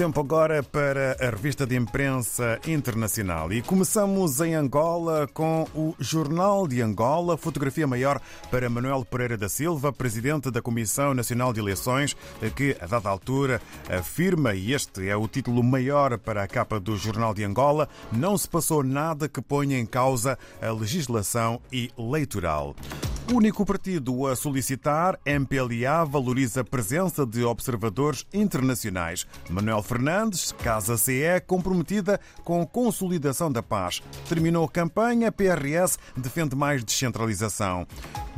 Tempo agora para a revista de imprensa internacional e começamos em Angola com o Jornal de Angola, fotografia maior para Manuel Pereira da Silva, presidente da Comissão Nacional de Eleições, que a dada altura afirma, e este é o título maior para a capa do Jornal de Angola, não se passou nada que ponha em causa a legislação eleitoral. Único partido a solicitar, MPLA, valoriza a presença de observadores internacionais. Manuel Fernandes, Casa CE, comprometida com a consolidação da paz. Terminou a campanha, PRS defende mais descentralização.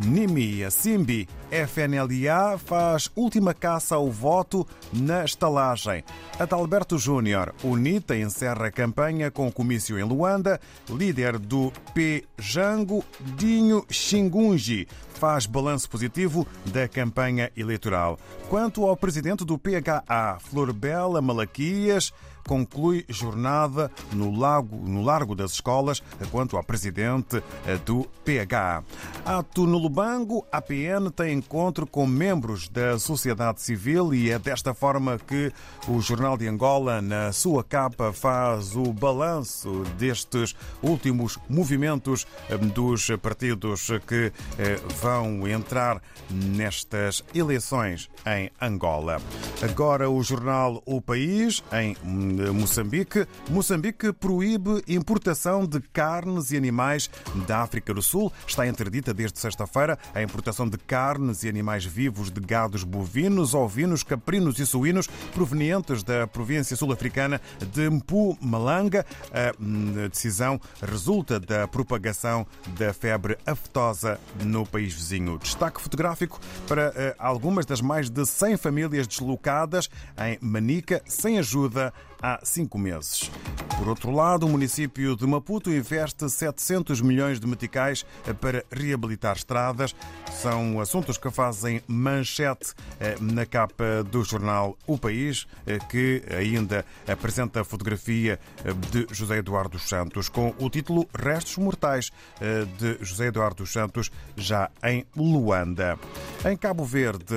Nimi Simbi, FNLA, faz última caça ao voto na estalagem. Adalberto Júnior, UNITA, encerra a campanha com o comício em Luanda. Líder do P. Jango, Dinho Xingunji, faz balanço positivo da campanha eleitoral. Quanto ao presidente do PHA, Florbela Malaquias, conclui jornada no, lago, no Largo das Escolas quanto ao presidente eh, do PHA. Ato no Lubango, a APN tem encontro com membros da sociedade civil e é desta forma que o Jornal de Angola, na sua capa, faz o balanço destes últimos movimentos eh, dos partidos que eh, vão entrar nestas eleições em Angola. Agora o jornal O País, em Moçambique. Moçambique proíbe importação de carnes e animais da África do Sul. Está interdita desde sexta-feira a importação de carnes e animais vivos de gados bovinos, ovinos, caprinos e suínos provenientes da província sul-africana de Mpumalanga. A hum, decisão resulta da propagação da febre aftosa no país vizinho. Destaque fotográfico para eh, algumas das mais de 100 famílias deslocadas em Manica sem ajuda há cinco meses. Por outro lado, o município de Maputo investe 700 milhões de meticais para reabilitar estradas. São assuntos que fazem manchete eh, na capa do jornal O País, eh, que ainda apresenta a fotografia eh, de José Eduardo Santos com o título Restos Mortais de José Eduardo Santos, já em Luanda. Em Cabo Verde,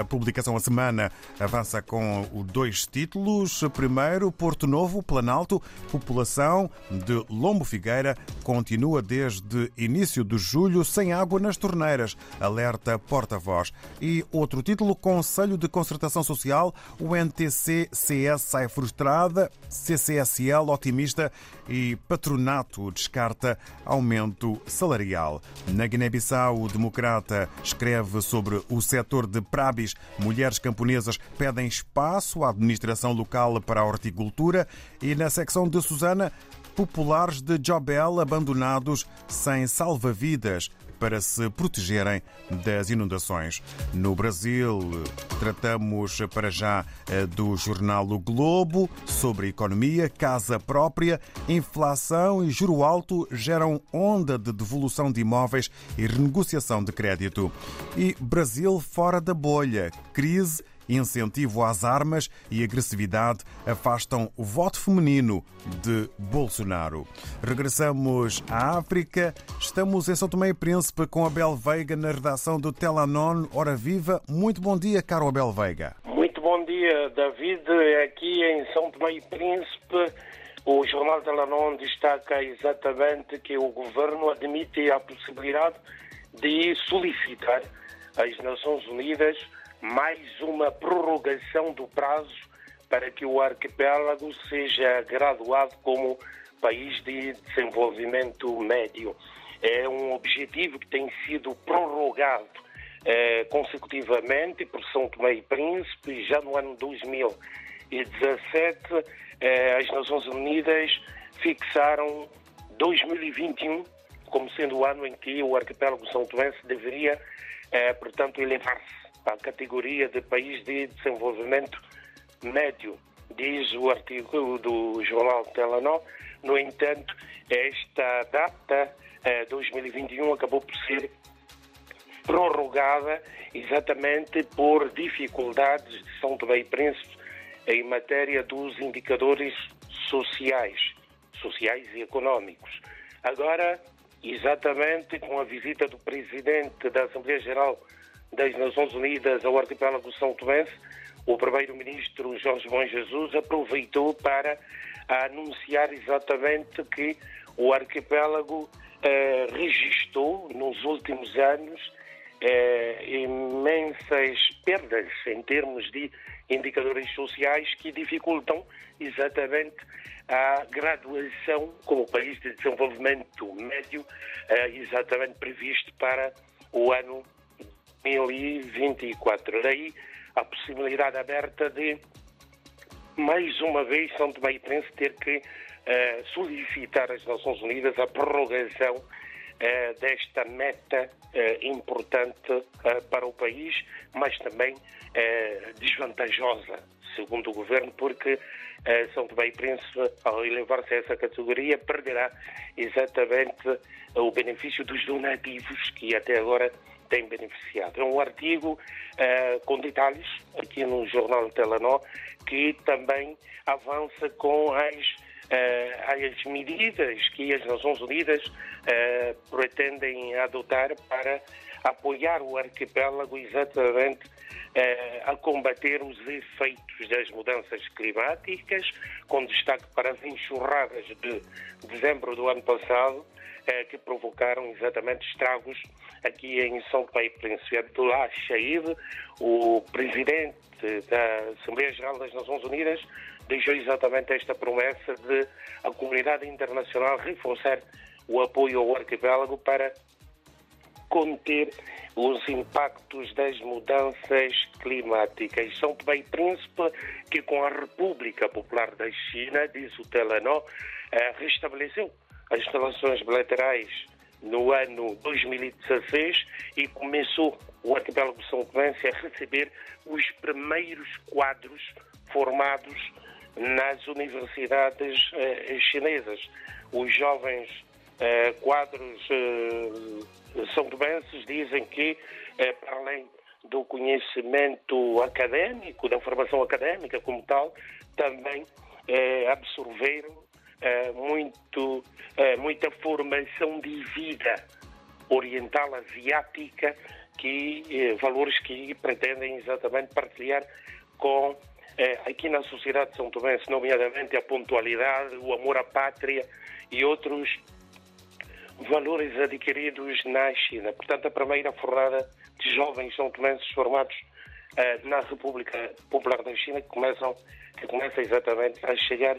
a publicação A Semana avança com dois títulos. Primeiro, Porto Novo, Planalto, população de Lombo Figueira continua desde início de julho sem água nas torneiras, alerta porta-voz. E outro título, Conselho de Concertação Social, o NTC-CS sai frustrada, CCSL otimista e Patronato descarta aumento salarial. Na Guiné-Bissau, o Democrata escreve sobre o setor de Prabis. Mulheres camponesas pedem espaço à administração local para a horticultura e na secção de Susana, populares de Jobel abandonados sem salva-vidas para se protegerem das inundações. No Brasil, tratamos para já eh, do jornal O Globo sobre economia, casa própria, inflação e juro alto geram onda de devolução de imóveis e renegociação de crédito. E Brasil fora da bolha, crise incentivo às armas e agressividade afastam o voto feminino de Bolsonaro. Regressamos à África. Estamos em São Tomé e Príncipe com Abel Veiga na redação do Telanon Hora Viva. Muito bom dia, caro Abel Veiga. Muito bom dia, David. Aqui em São Tomé e Príncipe, o jornal Telanon destaca exatamente que o governo admite a possibilidade de solicitar às Nações Unidas mais uma prorrogação do prazo para que o arquipélago seja graduado como país de desenvolvimento médio. É um objetivo que tem sido prorrogado eh, consecutivamente por São Tomé e Príncipe. Já no ano 2017, eh, as Nações Unidas fixaram 2021 como sendo o ano em que o arquipélago São Tomé deveria, eh, portanto, elevar-se à categoria de país de desenvolvimento médio, diz o artigo do jornal Telenor. No entanto, esta data, 2021, eh, acabou por ser prorrogada exatamente por dificuldades de São Tomé e Príncipe em matéria dos indicadores sociais, sociais e económicos. Agora, exatamente com a visita do presidente da Assembleia Geral das Nações Unidas ao arquipélago São Tomé, o primeiro-ministro Jorge Bom Jesus aproveitou para anunciar exatamente que o arquipélago eh, registrou nos últimos anos eh, imensas perdas em termos de indicadores sociais que dificultam exatamente a graduação como país de desenvolvimento médio, eh, exatamente previsto para o ano 2024. Daí a possibilidade aberta de, mais uma vez, São Tomé e Príncipe ter que uh, solicitar às Nações Unidas a prorrogação uh, desta meta uh, importante para o país, mas também desvantajosa, segundo o governo, porque São Tomé e Príncipe, ao elevar-se a essa categoria, perderá exatamente o benefício dos donativos que até agora tem beneficiado. É um artigo uh, com detalhes aqui no jornal Telenor que também avança com as, uh, as medidas que as Nações Unidas uh, pretendem adotar para apoiar o arquipélago exatamente a combater os efeitos das mudanças climáticas, com destaque para as enxurradas de dezembro do ano passado, que provocaram exatamente estragos aqui em São e Príncipe. Abdullah Shaib, o presidente da Assembleia Geral das Nações Unidas, deixou exatamente esta promessa de a comunidade internacional reforçar o apoio ao arquipélago para conter os impactos das mudanças climáticas. São Tomé e Príncipe, que com a República Popular da China, diz o Telenor, eh, restabeleceu as relações bilaterais no ano 2016 e começou o arquipélago São Tomé a receber os primeiros quadros formados nas universidades eh, chinesas. Os jovens eh, quadros eh, são tomenses dizem que, eh, para além do conhecimento académico, da formação académica como tal, também eh, absorveram muito, eh, muita formação de vida oriental, asiática, que, eh, valores que pretendem exatamente partilhar com aqui na sociedade de São Tomé, nomeadamente a pontualidade, o amor à pátria e outros valores adquiridos na China. Portanto, a primeira fornada de jovens são tomenses formados na República Popular da China que começam que começa exatamente a chegar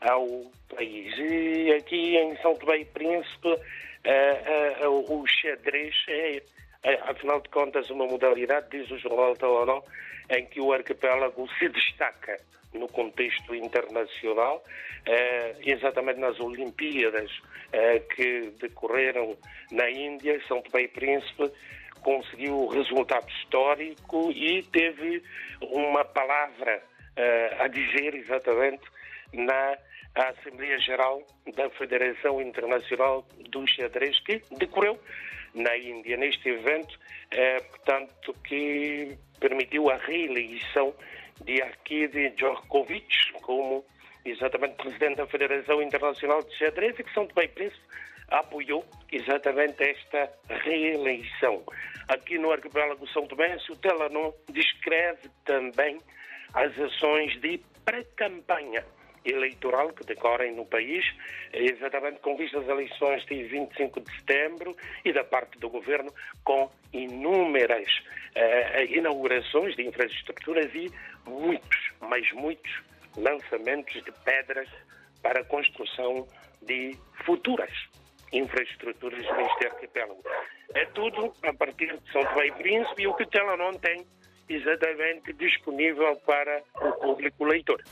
ao país. E aqui em São Tomé e Príncipe, uh, uh, o xadrez é, afinal de contas, uma modalidade, diz o jornal Talanó, em que o arquipélago se destaca no contexto internacional, exatamente nas Olimpíadas que decorreram na Índia, São Tomé e Príncipe conseguiu resultado histórico e teve uma palavra a dizer exatamente na à Assembleia Geral da Federação Internacional do Xadrez, que decorreu na Índia, neste evento, eh, portanto, que permitiu a reeleição de Arkady Djokovic como exatamente presidente da Federação Internacional de Xadrez e que São Tomé e Príncipe apoiou exatamente esta reeleição. Aqui no arquipélago São Tomé, o Telanon descreve também as ações de pré-campanha eleitoral que decorrem no país, exatamente com vista às eleições de 25 de setembro e da parte do governo com inúmeras uh, inaugurações de infraestruturas e muitos, mas muitos lançamentos de pedras para a construção de futuras infraestruturas neste arquipélago. É tudo a partir de São Tomé e Príncipe e o que ela não tem exatamente disponível para o público leitor.